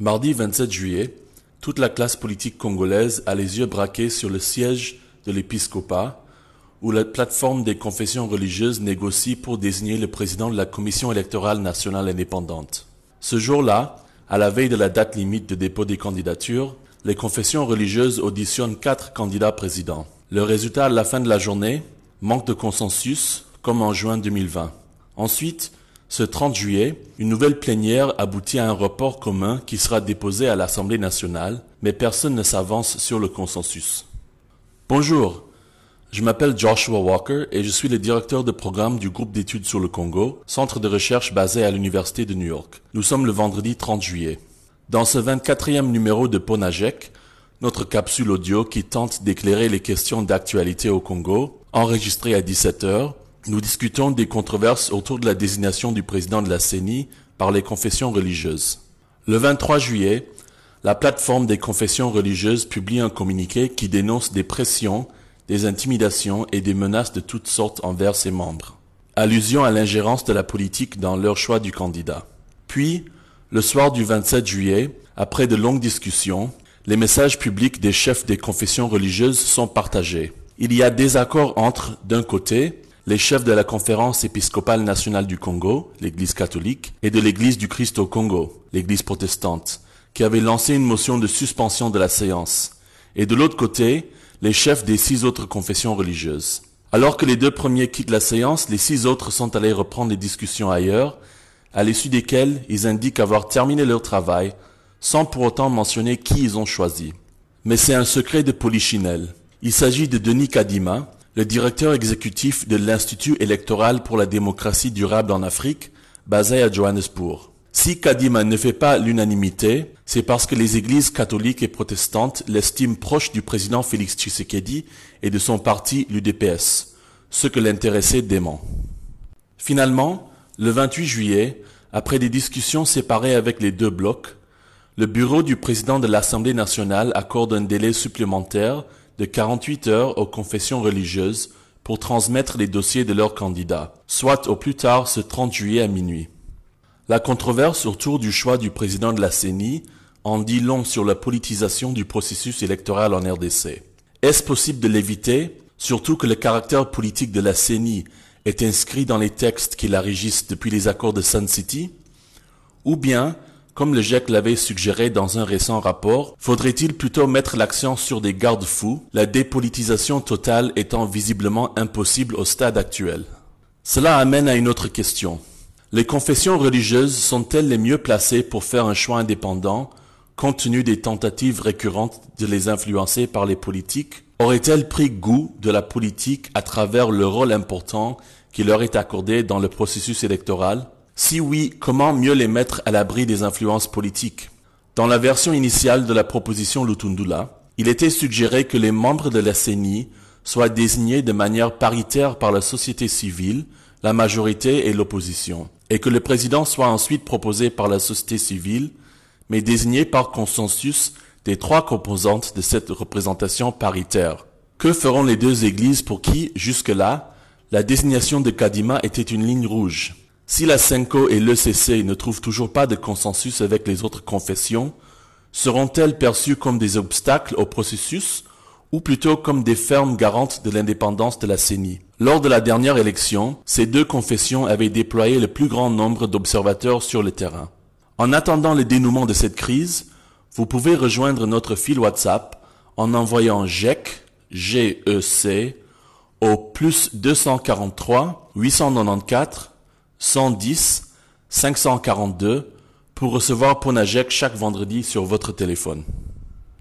Mardi 27 juillet, toute la classe politique congolaise a les yeux braqués sur le siège de l'épiscopat, où la plateforme des confessions religieuses négocie pour désigner le président de la Commission électorale nationale indépendante. Ce jour-là, à la veille de la date limite de dépôt des candidatures, les confessions religieuses auditionnent quatre candidats présidents. Le résultat à la fin de la journée, manque de consensus, comme en juin 2020. Ensuite, ce 30 juillet, une nouvelle plénière aboutit à un report commun qui sera déposé à l'Assemblée nationale, mais personne ne s'avance sur le consensus. Bonjour, je m'appelle Joshua Walker et je suis le directeur de programme du groupe d'études sur le Congo, centre de recherche basé à l'Université de New York. Nous sommes le vendredi 30 juillet. Dans ce 24e numéro de Ponajek, notre capsule audio qui tente d'éclairer les questions d'actualité au Congo, enregistrée à 17h, nous discutons des controverses autour de la désignation du président de la CENI par les confessions religieuses. Le 23 juillet, la plateforme des confessions religieuses publie un communiqué qui dénonce des pressions, des intimidations et des menaces de toutes sortes envers ses membres. Allusion à l'ingérence de la politique dans leur choix du candidat. Puis, le soir du 27 juillet, après de longues discussions, les messages publics des chefs des confessions religieuses sont partagés. Il y a désaccord entre, d'un côté, les chefs de la conférence épiscopale nationale du Congo, l'Église catholique, et de l'Église du Christ au Congo, l'Église protestante, qui avaient lancé une motion de suspension de la séance, et de l'autre côté, les chefs des six autres confessions religieuses. Alors que les deux premiers quittent la séance, les six autres sont allés reprendre les discussions ailleurs, à l'issue desquelles ils indiquent avoir terminé leur travail, sans pour autant mentionner qui ils ont choisi. Mais c'est un secret de polichinelle. Il s'agit de Denis Kadima, le directeur exécutif de l'Institut électoral pour la démocratie durable en Afrique, basé à Johannesburg. Si Kadima ne fait pas l'unanimité, c'est parce que les églises catholiques et protestantes l'estiment proche du président Félix Tshisekedi et de son parti l'UDPS, ce que l'intéressé dément. Finalement, le 28 juillet, après des discussions séparées avec les deux blocs, le bureau du président de l'Assemblée nationale accorde un délai supplémentaire de 48 heures aux confessions religieuses pour transmettre les dossiers de leurs candidats, soit au plus tard ce 30 juillet à minuit. La controverse autour du choix du président de la CENI en dit long sur la politisation du processus électoral en RDC. Est-ce possible de l'éviter, surtout que le caractère politique de la CENI est inscrit dans les textes qui la régissent depuis les accords de Sun City? Ou bien comme le GIEC l'avait suggéré dans un récent rapport, faudrait-il plutôt mettre l'accent sur des garde-fous, la dépolitisation totale étant visiblement impossible au stade actuel? Cela amène à une autre question. Les confessions religieuses sont-elles les mieux placées pour faire un choix indépendant, compte tenu des tentatives récurrentes de les influencer par les politiques? Auraient-elles pris goût de la politique à travers le rôle important qui leur est accordé dans le processus électoral? Si oui, comment mieux les mettre à l'abri des influences politiques? Dans la version initiale de la proposition Lutundula, il était suggéré que les membres de la CENI soient désignés de manière paritaire par la société civile, la majorité et l'opposition, et que le président soit ensuite proposé par la société civile, mais désigné par consensus des trois composantes de cette représentation paritaire. Que feront les deux églises pour qui, jusque-là, la désignation de Kadima était une ligne rouge? Si la CENCO et l'ECC ne trouvent toujours pas de consensus avec les autres confessions, seront-elles perçues comme des obstacles au processus ou plutôt comme des fermes garantes de l'indépendance de la CENI? Lors de la dernière élection, ces deux confessions avaient déployé le plus grand nombre d'observateurs sur le terrain. En attendant le dénouement de cette crise, vous pouvez rejoindre notre fil WhatsApp en envoyant GEC, G-E-C, au plus 243 894 110 542 pour recevoir Ponajek chaque vendredi sur votre téléphone.